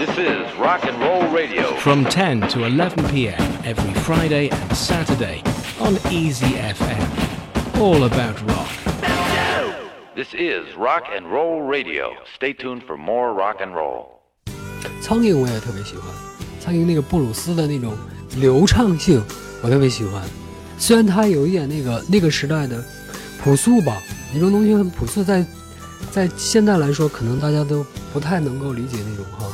This is Rock and Roll Radio. from 10 to 11 p.m. every Friday and Saturday on Easy FM. All about rock. This is Rock and Roll Radio. Stay tuned for more rock and roll. 苍蝇我也特别喜欢，苍蝇那个布鲁斯的那种流畅性，我特别喜欢。虽然它有一点那个那个时代的朴素吧，那种东西很朴素，在在现在来说，可能大家都不太能够理解那种哈。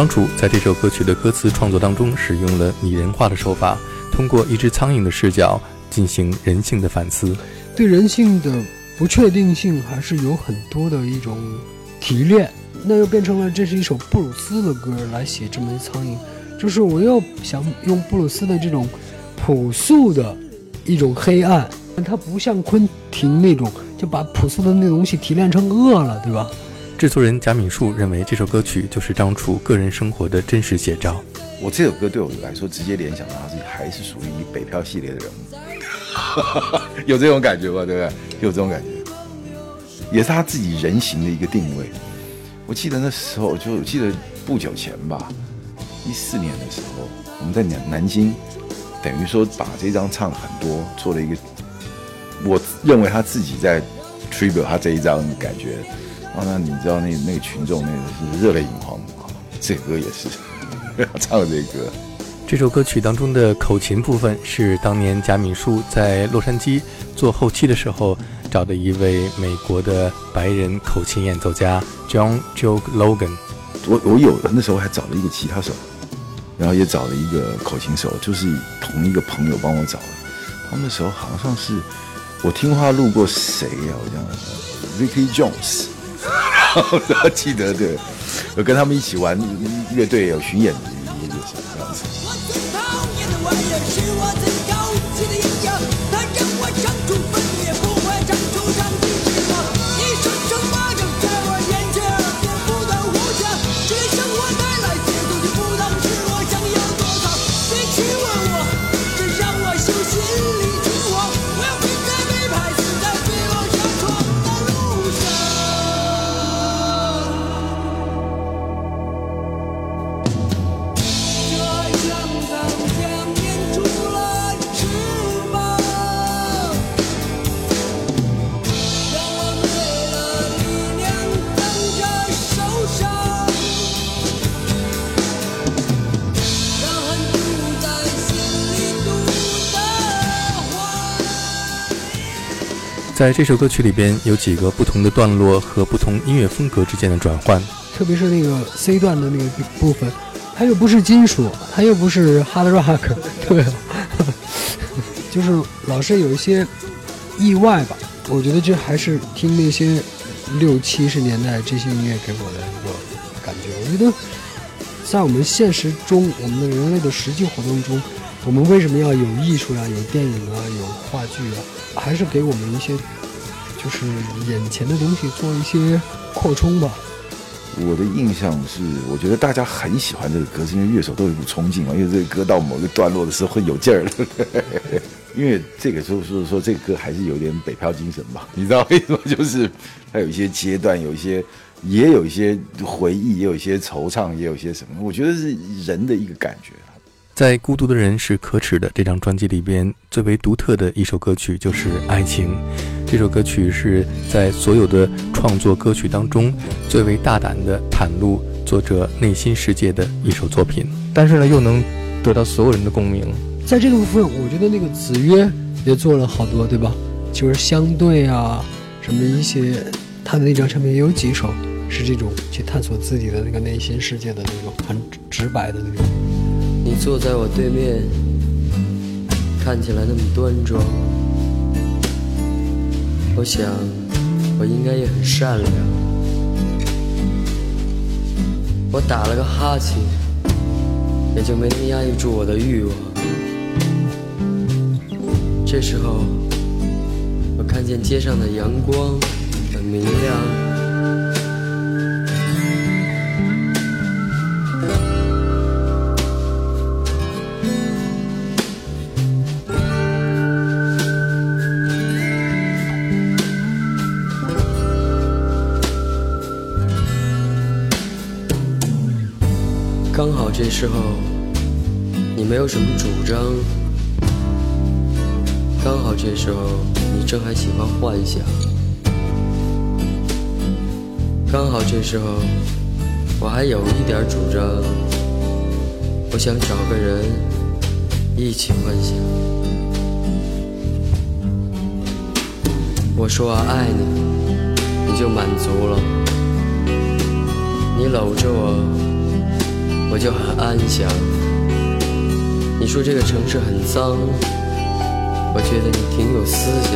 张楚在这首歌曲的歌词创作当中，使用了拟人化的手法，通过一只苍蝇的视角进行人性的反思。对人性的不确定性还是有很多的一种提炼，那又变成了这是一首布鲁斯的歌来写这枚苍蝇，就是我又想用布鲁斯的这种朴素的一种黑暗，它不像昆汀那种就把朴素的那东西提炼成恶了，对吧？制作人贾敏树认为这首歌曲就是张楚个人生活的真实写照。我这首歌对我来说，直接联想到他是还是属于北漂系列的人物，有这种感觉吧？对不对？有这种感觉，也是他自己人形的一个定位。我记得那时候，就我记得不久前吧，一四年的时候，我们在南南京，等于说把这张唱很多，做了一个，我认为他自己在 tribute 他这一张感觉。啊，那你知道那那个群众那个是热泪盈眶啊，这歌也是 唱这歌。这首歌曲当中的口琴部分是当年贾敏树在洛杉矶做后期的时候找的一位美国的白人口琴演奏家 John Joe Logan。我我有那时候还找了一个吉他手，然后也找了一个口琴手，就是同一个朋友帮我找的。他们那时候好像是我听话路过谁呀、我想 Ricky Jones，然后记得对，有跟他们一起玩乐队有巡演在这首歌曲里边有几个不同的段落和不同音乐风格之间的转换。特别是那个 C 段的那个部分，它又不是金属，它又不是 hard rock，对，就是老是有一些意外吧。我觉得这还是听那些六七十年代这些音乐给我的一个感觉。我觉得在我们现实中，我们的人类的实际活动中，我们为什么要有艺术呀、有电影啊、有话剧啊，还是给我们一些就是眼前的东西做一些扩充吧。我的印象是，我觉得大家很喜欢这个歌，是因为乐手都有一股冲劲嘛，因为这个歌到某个段落的时候会有劲儿了。因为这个就是说，这个歌还是有点北漂精神吧，你知道为什么？就是它有一些阶段，有一些也有一些回忆，也有一些惆怅，也有一些什么，我觉得是人的一个感觉。在《孤独的人是可耻的》这张专辑里边，最为独特的一首歌曲就是《爱情》。这首歌曲是在所有的创作歌曲当中最为大胆的袒露作者内心世界的一首作品。但是呢，又能得到所有人的共鸣。在这个部分，我觉得那个子曰也做了好多，对吧？就是相对啊，什么一些，他的那张唱片也有几首是这种去探索自己的那个内心世界的那种很直白的那种。你坐在我对面，看起来那么端庄。我想，我应该也很善良。我打了个哈欠，也就没能压抑住我的欲望。这时候，我看见街上的阳光很明亮。这时候你没有什么主张，刚好这时候你正还喜欢幻想，刚好这时候我还有一点主张，我想找个人一起幻想。我说我爱你，你就满足了，你搂着我。我就很安详。你说这个城市很脏，我觉得你挺有思想。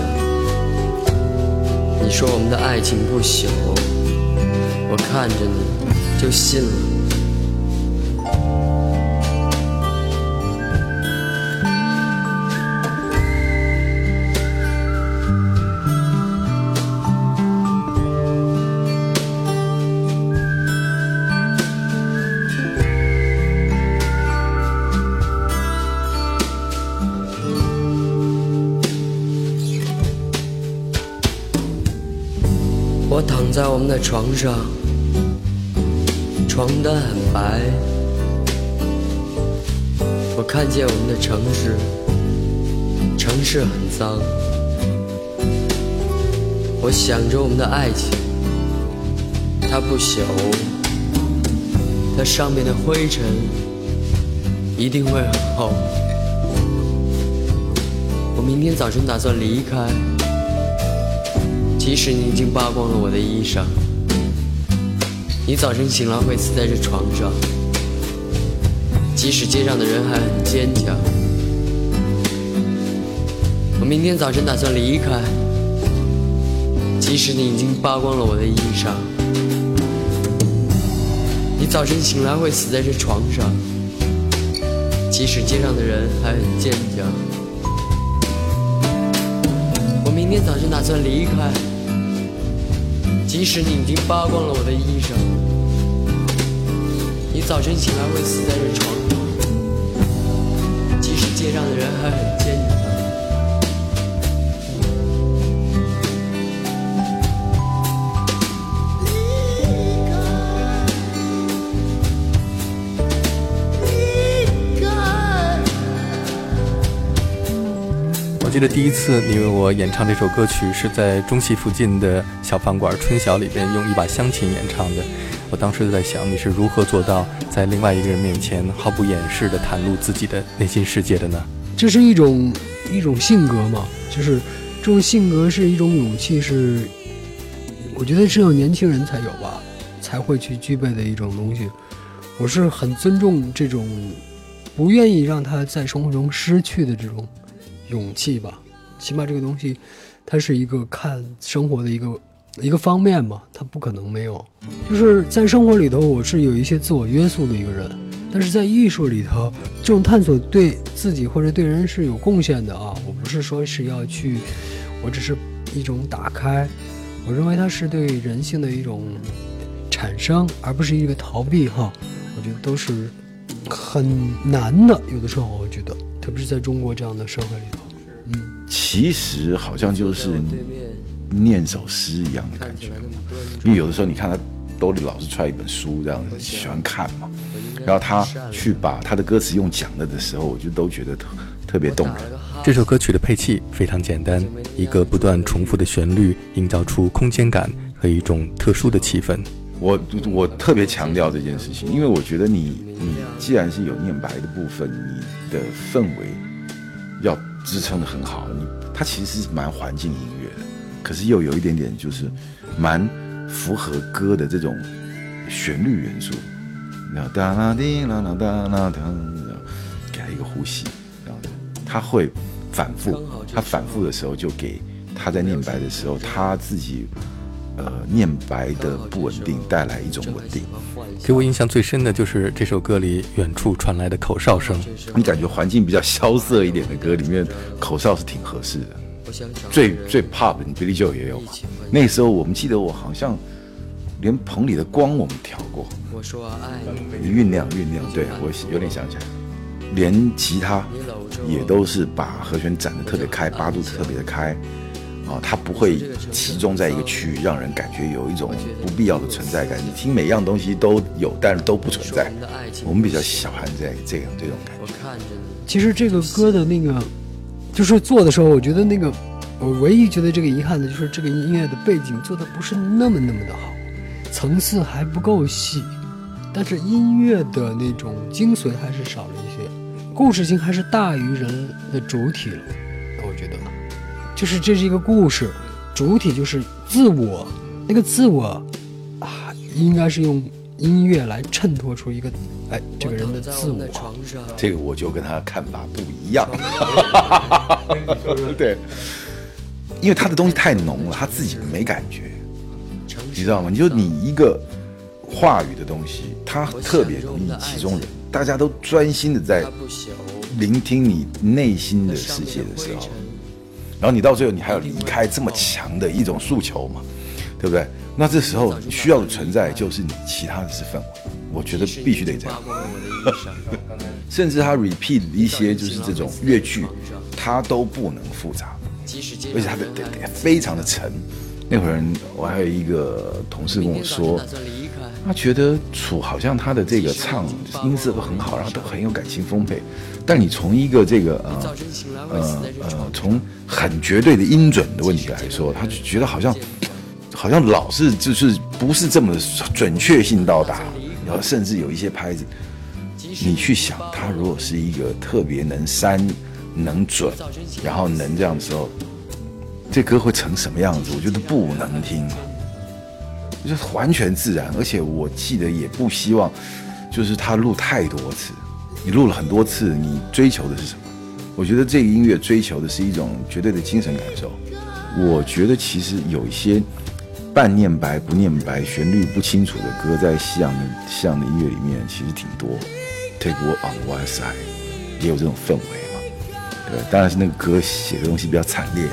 你说我们的爱情不朽，我看着你就信了。躺在床上，床单很白。我看见我们的城市，城市很脏。我想着我们的爱情，它不朽，它上面的灰尘一定会很厚。我明天早晨打算离开。即使你已经扒光了我的衣裳，你早晨醒来会死在这床上。即使街上的人还很坚强，我明天早晨打算离开。即使你已经扒光了我的衣裳，你早晨醒来会死在这床上。即使街上的人还很坚强，我明天早晨打算离开。即使你已经扒光了我的衣裳，你早晨起来会死在这床上。即使街上的人还很坚强。记得第一次你为我演唱这首歌曲是在中戏附近的小饭馆春晓里边用一把乡琴演唱的。我当时就在想，你是如何做到在另外一个人面前毫不掩饰地袒露自己的内心世界的呢？这是一种一种性格嘛，就是这种性格是一种勇气，是我觉得只有年轻人才有吧，才会去具备的一种东西。我是很尊重这种不愿意让他在生活中失去的这种勇气吧。起码这个东西，它是一个看生活的一个一个方面嘛，它不可能没有。就是在生活里头，我是有一些自我约束的一个人，但是在艺术里头，这种探索对自己或者对人是有贡献的啊。我不是说是要去，我只是一种打开，我认为它是对人性的一种产生，而不是一个逃避哈。我觉得都是很难的，有的时候我觉得，特别是在中国这样的社会里头，嗯，其实好像就是念首诗一样的感觉，因为有的时候你看他兜里老是揣一本书这样子，喜欢看嘛，然后他去把他的歌词用讲了的时候，我就都觉得特特别动人。这首歌曲的配器非常简单，一个不断重复的旋律，营造出空间感和一种特殊的气氛。我我特别强调这件事情，因为我觉得你你既然是有念白的部分，你的氛围要支撑的很好。你它其实是蛮环境音乐的，可是又有一点点就是蛮符合歌的这种旋律元素。然后哒啦滴啦啦哒啦哒，给他一个呼吸，然后他会反复，他反复的时候就给他在念白的时候他自己呃念白的不稳定带来一种稳定。给我印象最深的就是这首歌里远处传来的口哨声。你感觉环境比较萧瑟一点的歌里面，口哨是挺合适的。最最 pop 的 Billy Joe 也有嘛？那时候我们记得我好像连棚里的光我们调过，我说爱你酝酿酝酿，对我有点想起来，连吉他也都是把和弦展得特别开，八度特别的开。啊，它不会集中在一个区域，让人感觉有一种不必要的存在感。你听每样东西都有，但是都不存在。我们比较喜欢这这样这种感觉。其实这个歌的那个，就是做的时候，我觉得那个，我唯一觉得这个遗憾的就是这个音乐的背景做的不是那么那么的好，层次还不够细，但是音乐的那种精髓还是少了一些，故事性还是大于人的主体了，我觉得。就是这是一个故事，主体就是自我，那个自我啊，应该是用音乐来衬托出一个哎这个人的自我。这个我就跟他看法不一样。对，因为他的东西太浓了，他自己没感觉，你知道吗？你就你一个话语的东西，他特别容易其中人，大家都专心的在聆听你内心的世界的时候。然后你到最后，你还要离开这么强的一种诉求嘛，对不对？那这时候需要的存在就是你，其他的是氛围。我觉得必须得这样。甚至他 repeat 一些就是这种乐句，他都不能复杂，而且他的非常的沉。那会儿我还有一个同事跟我说，他觉得楚好像他的这个唱音色都很好，然后都很有感情丰沛。但你从一个这个呃呃呃，从很绝对的音准的问题来说，他就觉得好像好像老是就是不是这么准确性到达，然后甚至有一些拍子，你去想，他如果是一个特别能删、能准，然后能这样的时候，这歌会成什么样子？我觉得不能听，就是完全自然，而且我记得也不希望，就是他录太多次。你录了很多次，你追求的是什么？我觉得这个音乐追求的是一种绝对的精神感受。我觉得其实有一些半念白不念白、旋律不清楚的歌，在西洋的西洋的音乐里面其实挺多。Take War on one Side 也有这种氛围嘛？对，当然是那个歌写的东西比较惨烈，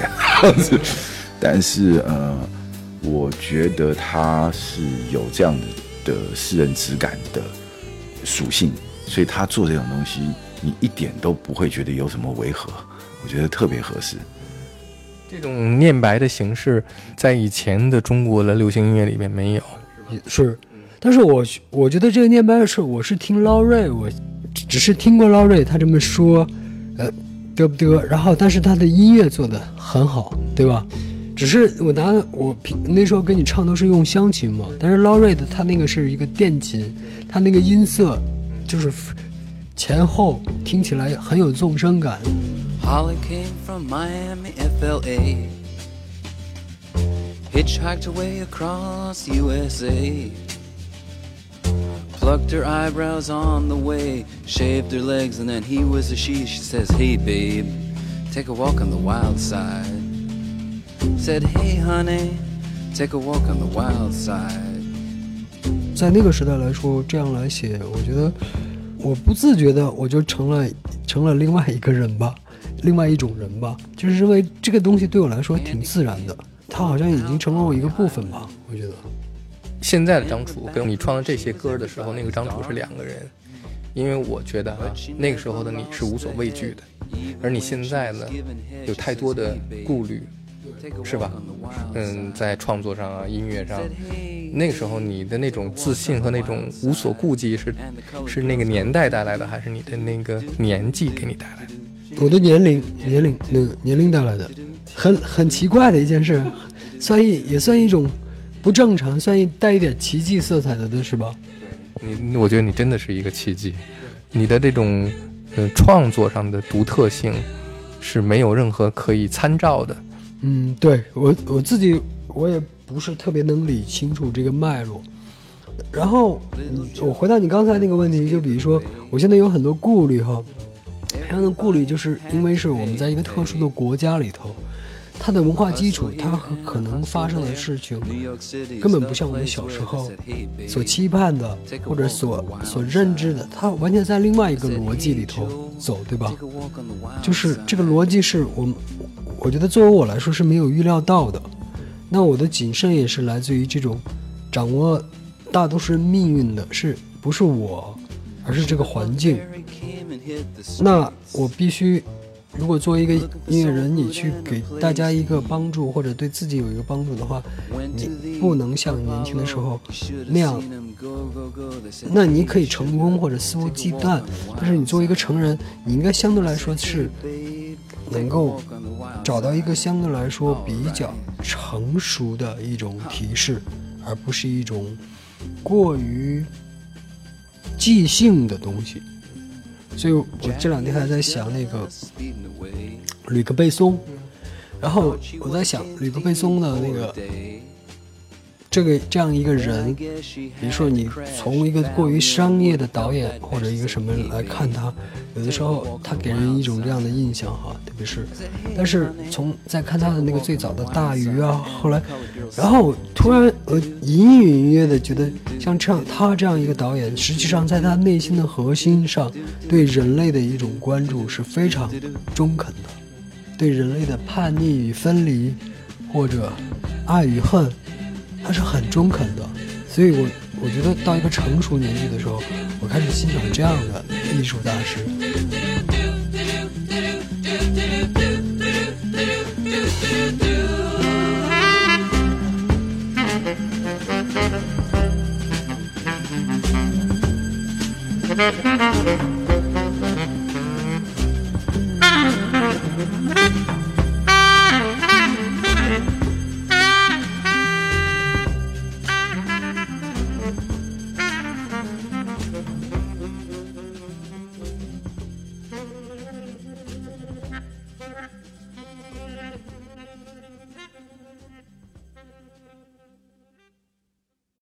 但是呃，我觉得他是有这样的的诗人质感的属性。所以他做这种东西，你一点都不会觉得有什么违和，我觉得特别合适。这种念白的形式，在以前的中国的流行音乐里面没有，是。但是我我觉得这个念白的事，我是听劳瑞，我只是听过劳瑞他这么说，呃，得不得？然后，但是他的音乐做的很好，对吧？只是我拿我平那时候跟你唱都是用湘琴嘛，但是劳瑞的他那个是一个电琴，他那个音色。就是前后听起来很有纵深感。Holly came from Miami, FLA. Hitchhiked away across USA. Plucked her eyebrows on the way, shaved her legs, and then he was a she. She says, Hey, babe, take a walk on the wild side. Said, Hey, honey, take a walk on the wild side. 在那个时代来说，这样来写，我觉得我不自觉的我就成了成了另外一个人吧，另外一种人吧，就是因为这个东西对我来说挺自然的，它好像已经成了我一个部分吧。我觉得现在的张楚跟你创这些歌的时候，那个张楚是两个人，因为我觉得那个时候的你是无所畏惧的，而你现在呢，有太多的顾虑。是吧？嗯，在创作上啊，音乐上，那个时候你的那种自信和那种无所顾忌，是是那个年代带来的，还是你的那个年纪给你带来的？我的年龄，年龄，那个年龄带来的，很很奇怪的一件事，算一也算一种不正常，算一带一点奇迹色彩的，的是吧？你，我觉得你真的是一个奇迹，你的这种呃创作上的独特性。是没有任何可以参照的。嗯，对我我自己我也不是特别能理清楚这个脉络。然后嗯我回到你刚才那个问题，就比如说我现在有很多顾虑哈，这样的顾虑就是因为是我们在一个特殊的国家里头，它的文化基础，它和可能发生的事情根本不像我们小时候所期盼的或者所所认知的，它完全在另外一个逻辑里头走，对吧？就是这个逻辑是我们，我觉得作为我来说是没有预料到的。那我的谨慎也是来自于这种掌握大多数人命运的，是不是我，而是这个环境。那我必须，如果作为一个音乐人，你去给大家一个帮助，或者对自己有一个帮助的话，你不能像年轻的时候那样。那你可以成功或者肆无忌惮，但是你作为一个成人，你应该相对来说是能够找到一个相对来说比较成熟的一种提示，而不是一种过于即兴的东西。所以我这两天还在想那个吕克贝松，然后我在想吕克贝松的那个这个这样一个人，比如说你从一个过于商业的导演或者一个什么来看他，有的时候他给人一种这样的印象哈，特别是，但是从再看他的那个最早的大鱼啊，后来，然后突然呃隐隐约约的觉得像这样他这样一个导演，实际上在他内心的核心上，对人类的一种关注是非常中肯的，对人类的叛逆与分离，或者爱与恨。他是很中肯的，所以我我觉得到一个成熟年纪的时候，我开始欣赏这样的艺术大师。